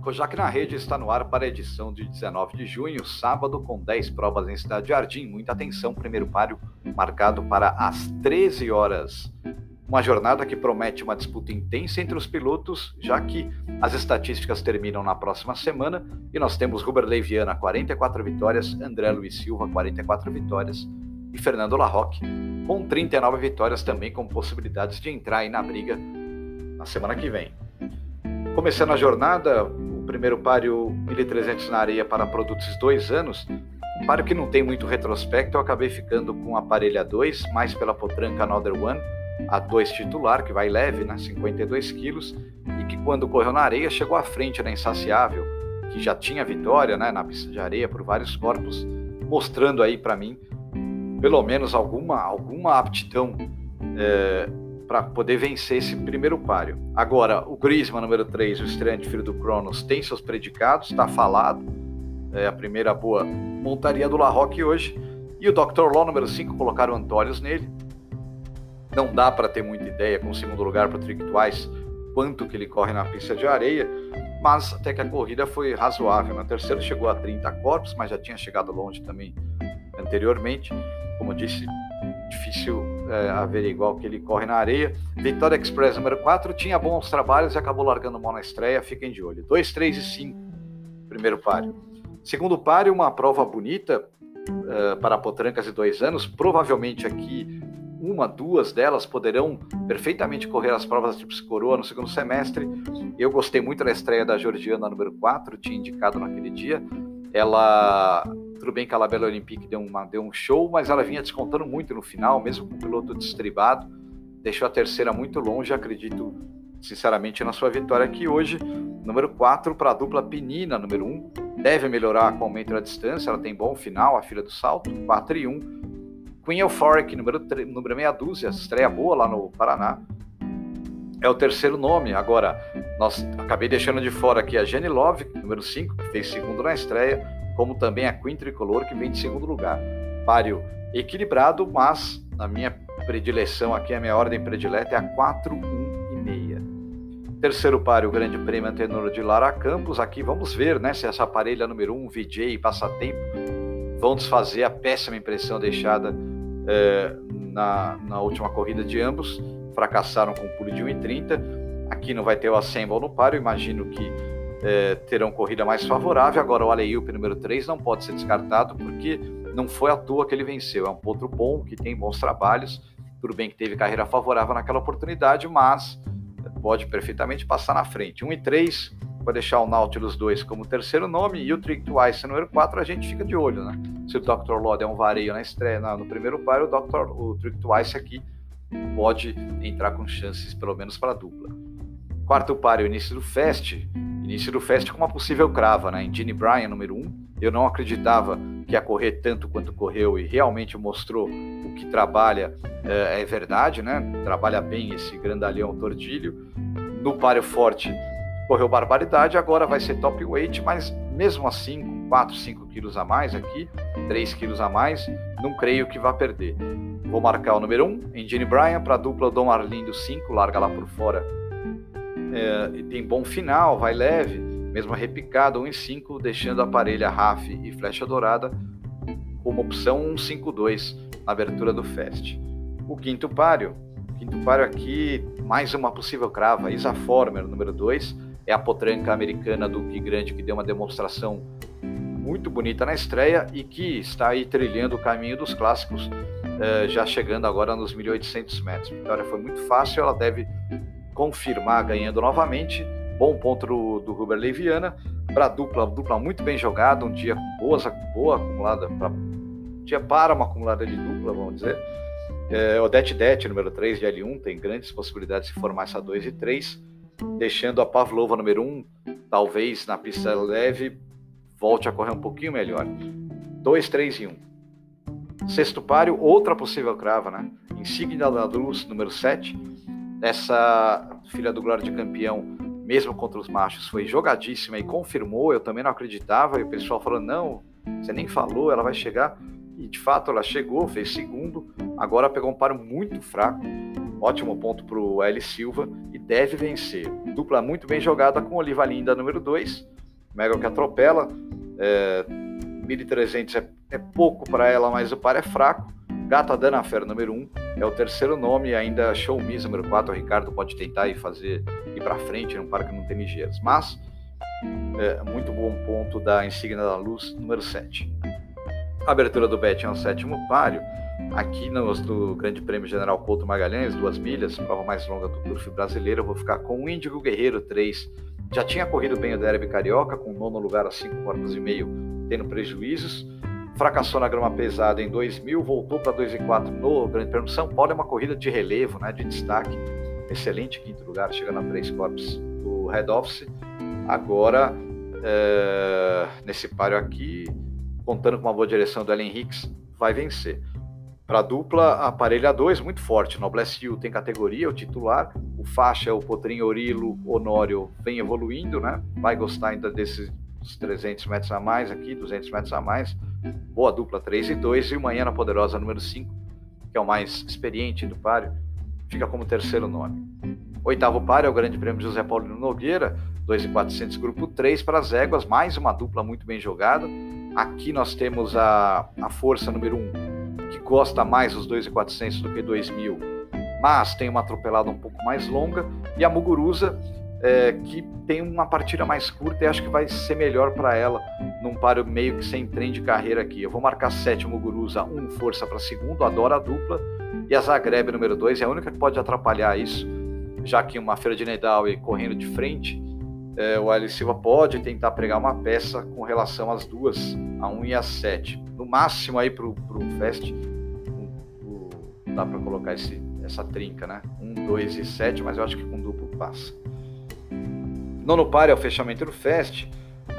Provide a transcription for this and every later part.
Kojak na Rede está no ar para a edição de 19 de junho, sábado, com 10 provas em Cidade Jardim. Muita atenção, primeiro páreo marcado para as 13 horas. Uma jornada que promete uma disputa intensa entre os pilotos, já que as estatísticas terminam na próxima semana e nós temos Ruber Leiviana 44 vitórias, André Luiz Silva 44 vitórias e Fernando Larroque com 39 vitórias também com possibilidades de entrar aí na briga na semana que vem. Começando a jornada, primeiro páreo 1300 na areia para produtos dois anos, um páreo que não tem muito retrospecto, eu acabei ficando com a parelha 2, mais pela potranca Another One, a 2 titular, que vai leve, né, 52 quilos, e que quando correu na areia chegou à frente na Insaciável, que já tinha vitória né, na pista de areia por vários corpos, mostrando aí para mim pelo menos alguma, alguma aptidão é, para poder vencer esse primeiro páreo. Agora, o Griezmann, número 3, o estreante filho do Cronos, tem seus predicados, está falado. É a primeira boa montaria do Larroque hoje. E o Dr. Law, número 5, colocaram Antônios nele. Não dá para ter muita ideia com o segundo lugar para o Trick Twice quanto que ele corre na pista de areia, mas até que a corrida foi razoável. No terceiro chegou a 30 corpos, mas já tinha chegado longe também anteriormente. Como disse, difícil é, averiguar o que ele corre na areia. Vitória Express número 4 tinha bons trabalhos e acabou largando mão na estreia. Fiquem de olho. 2, 3 e 5, primeiro páreo. Segundo páreo, uma prova bonita uh, para potrancas de dois anos. Provavelmente aqui uma, duas delas poderão perfeitamente correr as provas de Trips Coroa no segundo semestre. Eu gostei muito da estreia da Georgiana número 4, tinha indicado naquele dia. Ela tudo bem que a Labela Olympique deu, uma, deu um show, mas ela vinha descontando muito no final, mesmo com o piloto destribado. Deixou a terceira muito longe, acredito sinceramente na sua vitória aqui hoje. Número 4 para a dupla Penina, número 1. Um, deve melhorar com o aumento da distância, ela tem bom final, a filha do salto, 4 e 1. Queen Euphoric, número, 3, número meia dúzia, estreia boa lá no Paraná. É o terceiro nome. Agora, nós acabei deixando de fora aqui a Jenny Love, número 5, que fez segundo na estreia como também a Queen Tricolor, que vem de segundo lugar. Páreo equilibrado, mas na minha predileção aqui, a minha ordem predileta é a 4, 1 e meia. Terceiro páreo, o Grande Prêmio Antenor de Lara Campos. Aqui vamos ver né, se essa parelha número 1, VJ e Passatempo, vão desfazer a péssima impressão deixada é, na, na última corrida de ambos. Fracassaram com um pulo de 1,30. Aqui não vai ter o Assemble no páreo, imagino que é, terão corrida mais favorável. Agora, o Aleilpe número 3 não pode ser descartado, porque não foi à toa que ele venceu. É um potro bom, que tem bons trabalhos. Tudo bem que teve carreira favorável naquela oportunidade, mas pode perfeitamente passar na frente. 1 e 3 vai deixar o Nautilus 2 como terceiro nome e o Trick Twice número 4 a gente fica de olho, né? Se o Dr. Lod é um vareio na estreia, no primeiro par, o, Dr., o Trick Twice aqui pode entrar com chances, pelo menos para a dupla. Quarto par, o início do Fest, Início do Fest com uma possível crava, né? Em Gene Bryan, número 1. Um, eu não acreditava que ia correr tanto quanto correu e realmente mostrou o que trabalha é, é verdade, né? Trabalha bem esse grandalhão tordilho. No páreo forte correu barbaridade, agora vai ser top weight, mas mesmo assim, 4, 5 quilos a mais aqui, 3 quilos a mais, não creio que vá perder. Vou marcar o número 1, um, Gene Bryan, para a dupla Dom Arlindo 5, larga lá por fora é, tem bom final, vai leve, mesmo repicado 1 em 5, deixando a parelha RAF e flecha dourada como opção 152 na abertura do Fest. O quinto páreo, quinto páreo aqui, mais uma possível crava, Isa Former, número 2, é a potranca americana do Que Grande, que deu uma demonstração muito bonita na estreia e que está aí trilhando o caminho dos clássicos, eh, já chegando agora nos 1.800 metros. A vitória foi muito fácil, ela deve confirmar ganhando novamente. Bom ponto do, do Ruber Leviana para dupla, dupla muito bem jogada, um dia com boas, boa acumulada, pra, um dia para uma acumulada de dupla, vamos dizer. É, Odete Det, número 3 de L1, tem grandes possibilidades de formar essa 2 e 3, deixando a Pavlova número 1, talvez na pista leve, volte a correr um pouquinho melhor. 2, 3 e 1. Sexto páreo, outra possível crava, né? Insignia da Luz, número 7, essa filha do Glória de Campeão, mesmo contra os machos, foi jogadíssima e confirmou. Eu também não acreditava. E o pessoal falou: não, você nem falou, ela vai chegar. E de fato ela chegou, fez segundo. Agora pegou um paro muito fraco. Ótimo ponto para o L. Silva e deve vencer. Dupla muito bem jogada com Oliva Linda, número 2. Mega que atropela. É, 1.300 é, é pouco para ela, mas o par é fraco. Gata Danafer, número 1, um, é o terceiro nome, ainda Show Miss, número 4. O Ricardo pode tentar ir fazer ir para frente num par que não tem ligeiras. Mas, é, muito bom ponto da Insígnia da Luz, número 7. A abertura do Bet é um sétimo páreo. Aqui no, no Grande Prêmio General Couto Magalhães, duas milhas, prova mais longa do Turf brasileiro, eu vou ficar com o Índigo Guerreiro 3. Já tinha corrido bem o Derby Carioca, com nono lugar a 5 corpos e meio, tendo prejuízos fracassou na grama pesada em 2000, voltou para 2 e 4 no Grande Prêmio de São Paulo. É uma corrida de relevo, né, de destaque. Excelente quinto lugar, chegando a 3 corpos do Red Office. Agora, é, nesse páreo aqui, contando com uma boa direção do Ellen Hicks, vai vencer. Para a dupla, aparelho A2, muito forte. Noblesse Hill tem categoria, o titular. O faixa, o Potrinho Orilo, Honório, vem evoluindo, né? Vai gostar ainda desses 300 metros a mais aqui, 200 metros a mais. Boa dupla 3 e 2 e o Manhã na Poderosa número 5, que é o mais experiente do páreo, fica como terceiro nome. Oitavo páreo é o Grande Prêmio José Paulino Nogueira, 2,400 grupo 3 para as éguas, mais uma dupla muito bem jogada. Aqui nós temos a, a força número 1, que gosta mais dos 2,400 do que 2.000, mas tem uma atropelada um pouco mais longa, e a Muguruza, é, que tem uma partida mais curta e acho que vai ser melhor para ela num páreo meio que sem trem de carreira aqui. Eu vou marcar sétimo Guruza, um força para segundo, adora a dupla, e a Zagreb número dois é a única que pode atrapalhar isso, já que uma feira de Nedal e correndo de frente, é, o Alice Silva pode tentar pregar uma peça com relação às duas, a 1 um e a 7. No máximo aí para o Fest, dá para colocar esse, essa trinca, né? 1, 2 e 7, mas eu acho que com duplo passa. Nono par é o fechamento do Fest.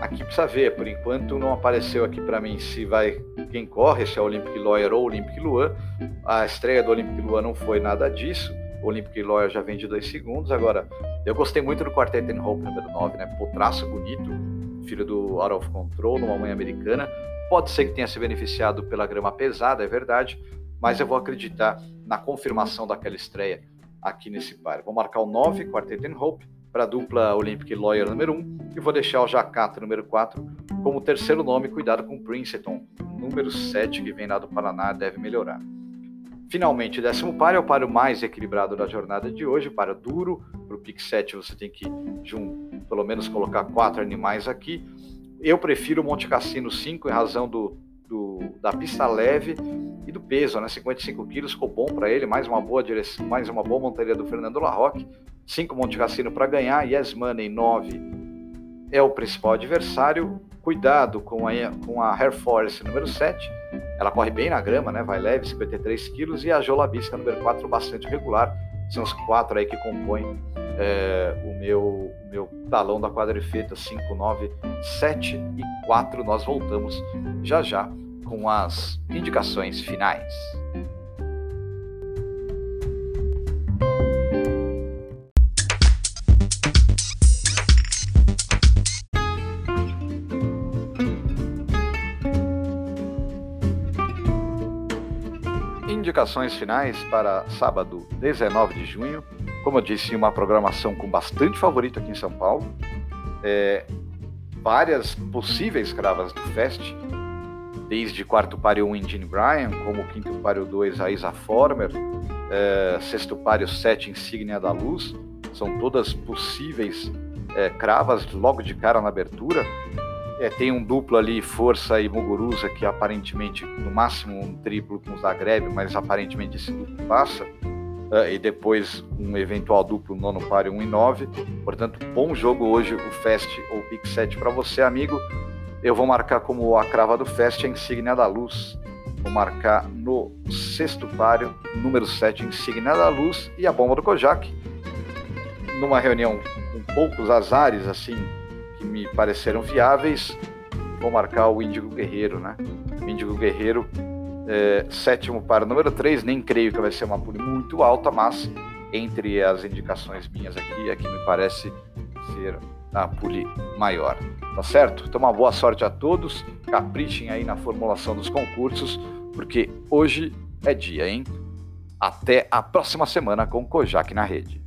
Aqui precisa ver, por enquanto não apareceu aqui para mim se vai quem corre, se é o Olympic Lawyer ou Olympic Luan. A estreia do Olympic Luan não foi nada disso. O Olympic Lawyer já vem de dois segundos. Agora, eu gostei muito do Quartet and Hope número 9, né? Pô, traço bonito, filho do Out of Control, numa mãe americana. Pode ser que tenha se beneficiado pela grama pesada, é verdade, mas eu vou acreditar na confirmação daquela estreia aqui nesse par. Vou marcar o 9, Quartet and Hope, para a dupla Olympic Lawyer número 1 e vou deixar o Jacato número 4 como terceiro nome, cuidado com o Princeton, número 7 que vem lá do Paraná, deve melhorar. Finalmente, o décimo par é o páreo mais equilibrado da jornada de hoje, para duro, para o pick 7 você tem que pelo menos colocar quatro animais aqui. Eu prefiro o Monte Cassino 5 em razão do, do, da pista leve e do peso, né? 55 quilos ficou bom para ele, mais uma boa direção, mais uma boa montaria do Fernando Larroque. 5 Monte Cassino para ganhar, Yes Money 9 é o principal adversário. Cuidado com a, com a Air Force número 7, ela corre bem na grama, né? vai leve, 53 quilos, e a Jolabisca número 4, bastante regular. São os quatro aí que compõem é, o, meu, o meu talão da quadrifeta 5, 9, 7 e 4. Nós voltamos já já com as indicações finais. Indicações finais para sábado 19 de junho. Como eu disse, uma programação com bastante favorito aqui em São Paulo. É, várias possíveis cravas do Fest, desde quarto páreo 1 Gene Bryan, como quinto páreo 2 a Isa Former, é, sexto páreo 7 Insígnia da Luz. São todas possíveis é, cravas logo de cara na abertura. É, tem um duplo ali, Força e Muguruza, que aparentemente, no máximo um triplo com o Zagreb, mas aparentemente esse duplo passa. Uh, e depois um eventual duplo nono páreo 1 e 9. Portanto, bom jogo hoje o Fest ou Pick 7 para você, amigo. Eu vou marcar como a crava do Fest a insígnia da luz. Vou marcar no sexto páreo, número 7, insígnia da luz e a bomba do Kojak. Numa reunião com poucos azares, assim, que me pareceram viáveis, vou marcar o Índigo Guerreiro, né? O Índigo Guerreiro, é, sétimo para número 3, nem creio que vai ser uma pule muito alta, mas entre as indicações minhas aqui, é que me parece ser a pule maior. Tá certo? Então, uma boa sorte a todos, caprichem aí na formulação dos concursos, porque hoje é dia, hein? Até a próxima semana com Kojak na rede.